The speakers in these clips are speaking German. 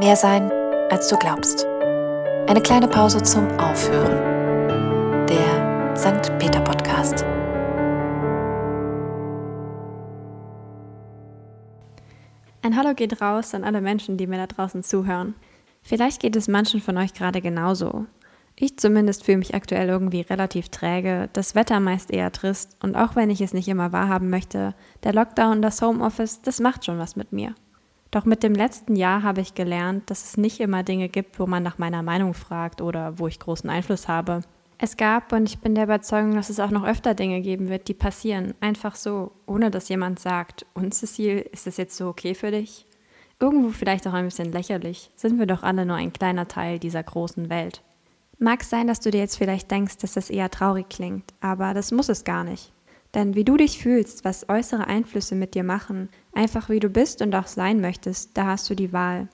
Mehr sein, als du glaubst. Eine kleine Pause zum Aufhören. Der St. Peter Podcast. Ein Hallo geht raus an alle Menschen, die mir da draußen zuhören. Vielleicht geht es manchen von euch gerade genauso. Ich zumindest fühle mich aktuell irgendwie relativ träge, das Wetter meist eher trist und auch wenn ich es nicht immer wahrhaben möchte, der Lockdown, das Homeoffice, das macht schon was mit mir. Doch mit dem letzten Jahr habe ich gelernt, dass es nicht immer Dinge gibt, wo man nach meiner Meinung fragt oder wo ich großen Einfluss habe. Es gab und ich bin der Überzeugung, dass es auch noch öfter Dinge geben wird, die passieren, einfach so, ohne dass jemand sagt, und Cecile, ist das jetzt so okay für dich? Irgendwo vielleicht auch ein bisschen lächerlich, sind wir doch alle nur ein kleiner Teil dieser großen Welt. Mag sein, dass du dir jetzt vielleicht denkst, dass das eher traurig klingt, aber das muss es gar nicht. Denn wie du dich fühlst, was äußere Einflüsse mit dir machen, einfach wie du bist und auch sein möchtest, da hast du die Wahl.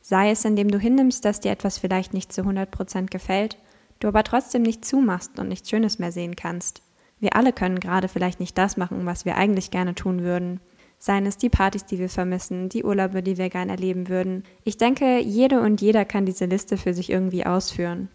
Sei es, indem du hinnimmst, dass dir etwas vielleicht nicht zu 100% gefällt, du aber trotzdem nicht zumachst und nichts Schönes mehr sehen kannst. Wir alle können gerade vielleicht nicht das machen, was wir eigentlich gerne tun würden. Seien es die Partys, die wir vermissen, die Urlaube, die wir gerne erleben würden. Ich denke, jede und jeder kann diese Liste für sich irgendwie ausführen.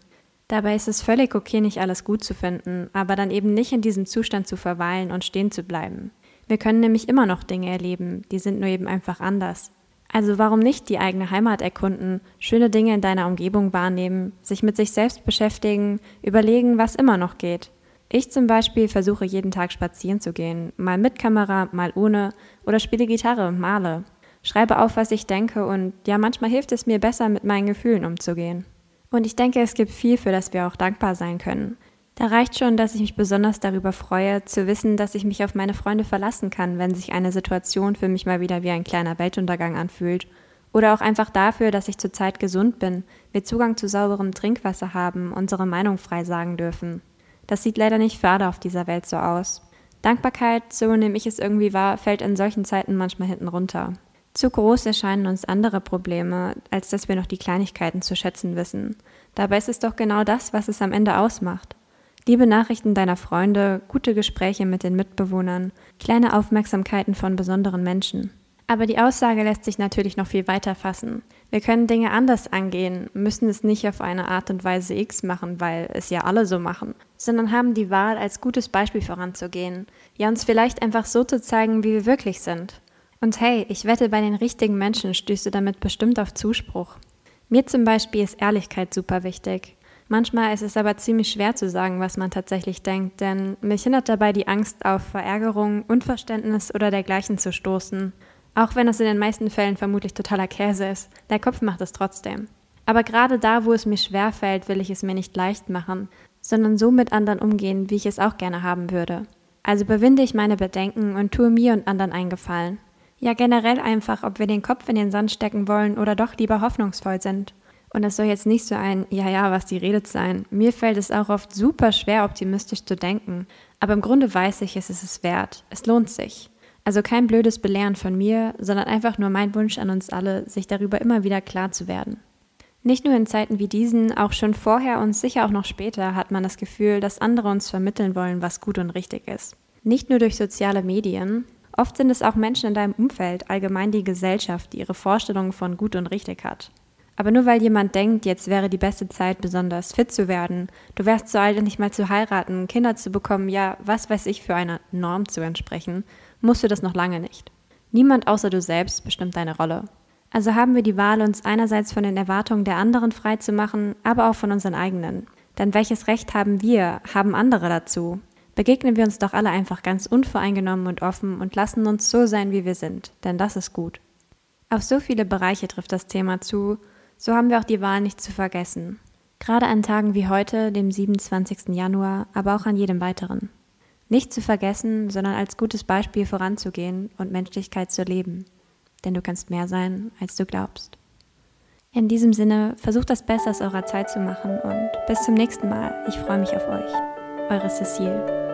Dabei ist es völlig okay, nicht alles gut zu finden, aber dann eben nicht in diesem Zustand zu verweilen und stehen zu bleiben. Wir können nämlich immer noch Dinge erleben, die sind nur eben einfach anders. Also warum nicht die eigene Heimat erkunden, schöne Dinge in deiner Umgebung wahrnehmen, sich mit sich selbst beschäftigen, überlegen, was immer noch geht. Ich zum Beispiel versuche jeden Tag spazieren zu gehen, mal mit Kamera, mal ohne, oder spiele Gitarre, male, schreibe auf, was ich denke und ja, manchmal hilft es mir besser, mit meinen Gefühlen umzugehen. Und ich denke, es gibt viel, für das wir auch dankbar sein können. Da reicht schon, dass ich mich besonders darüber freue, zu wissen, dass ich mich auf meine Freunde verlassen kann, wenn sich eine Situation für mich mal wieder wie ein kleiner Weltuntergang anfühlt. Oder auch einfach dafür, dass ich zurzeit gesund bin, wir Zugang zu sauberem Trinkwasser haben, unsere Meinung frei sagen dürfen. Das sieht leider nicht alle auf dieser Welt so aus. Dankbarkeit, so nehme ich es irgendwie wahr, fällt in solchen Zeiten manchmal hinten runter. Zu groß erscheinen uns andere Probleme, als dass wir noch die Kleinigkeiten zu schätzen wissen. Dabei ist es doch genau das, was es am Ende ausmacht. Liebe Nachrichten deiner Freunde, gute Gespräche mit den Mitbewohnern, kleine Aufmerksamkeiten von besonderen Menschen. Aber die Aussage lässt sich natürlich noch viel weiter fassen. Wir können Dinge anders angehen, müssen es nicht auf eine Art und Weise X machen, weil es ja alle so machen, sondern haben die Wahl, als gutes Beispiel voranzugehen, ja uns vielleicht einfach so zu zeigen, wie wir wirklich sind. Und hey, ich wette, bei den richtigen Menschen stößt du damit bestimmt auf Zuspruch. Mir zum Beispiel ist Ehrlichkeit super wichtig. Manchmal ist es aber ziemlich schwer zu sagen, was man tatsächlich denkt, denn mich hindert dabei die Angst, auf Verärgerung, Unverständnis oder dergleichen zu stoßen. Auch wenn es in den meisten Fällen vermutlich totaler Käse ist, der Kopf macht es trotzdem. Aber gerade da, wo es mir schwer fällt, will ich es mir nicht leicht machen, sondern so mit anderen umgehen, wie ich es auch gerne haben würde. Also überwinde ich meine Bedenken und tue mir und anderen einen Gefallen. Ja, generell einfach, ob wir den Kopf in den Sand stecken wollen oder doch lieber hoffnungsvoll sind. Und es soll jetzt nicht so ein Ja, ja, was die redet sein. Mir fällt es auch oft super schwer, optimistisch zu denken. Aber im Grunde weiß ich, es ist es wert. Es lohnt sich. Also kein blödes Belehren von mir, sondern einfach nur mein Wunsch an uns alle, sich darüber immer wieder klar zu werden. Nicht nur in Zeiten wie diesen, auch schon vorher und sicher auch noch später hat man das Gefühl, dass andere uns vermitteln wollen, was gut und richtig ist. Nicht nur durch soziale Medien, Oft sind es auch Menschen in deinem Umfeld, allgemein die Gesellschaft, die ihre Vorstellungen von gut und richtig hat. Aber nur weil jemand denkt, jetzt wäre die beste Zeit, besonders fit zu werden, du wärst zu alt, nicht mal zu heiraten, Kinder zu bekommen, ja, was weiß ich, für eine Norm zu entsprechen, musst du das noch lange nicht. Niemand außer du selbst bestimmt deine Rolle. Also haben wir die Wahl, uns einerseits von den Erwartungen der anderen frei zu machen, aber auch von unseren eigenen. Denn welches Recht haben wir, haben andere dazu? Begegnen wir uns doch alle einfach ganz unvoreingenommen und offen und lassen uns so sein, wie wir sind, denn das ist gut. Auf so viele Bereiche trifft das Thema zu, so haben wir auch die Wahl nicht zu vergessen. Gerade an Tagen wie heute, dem 27. Januar, aber auch an jedem weiteren. Nicht zu vergessen, sondern als gutes Beispiel voranzugehen und Menschlichkeit zu leben. Denn du kannst mehr sein, als du glaubst. In diesem Sinne, versucht das Beste aus eurer Zeit zu machen und bis zum nächsten Mal. Ich freue mich auf euch. Eure Cecile.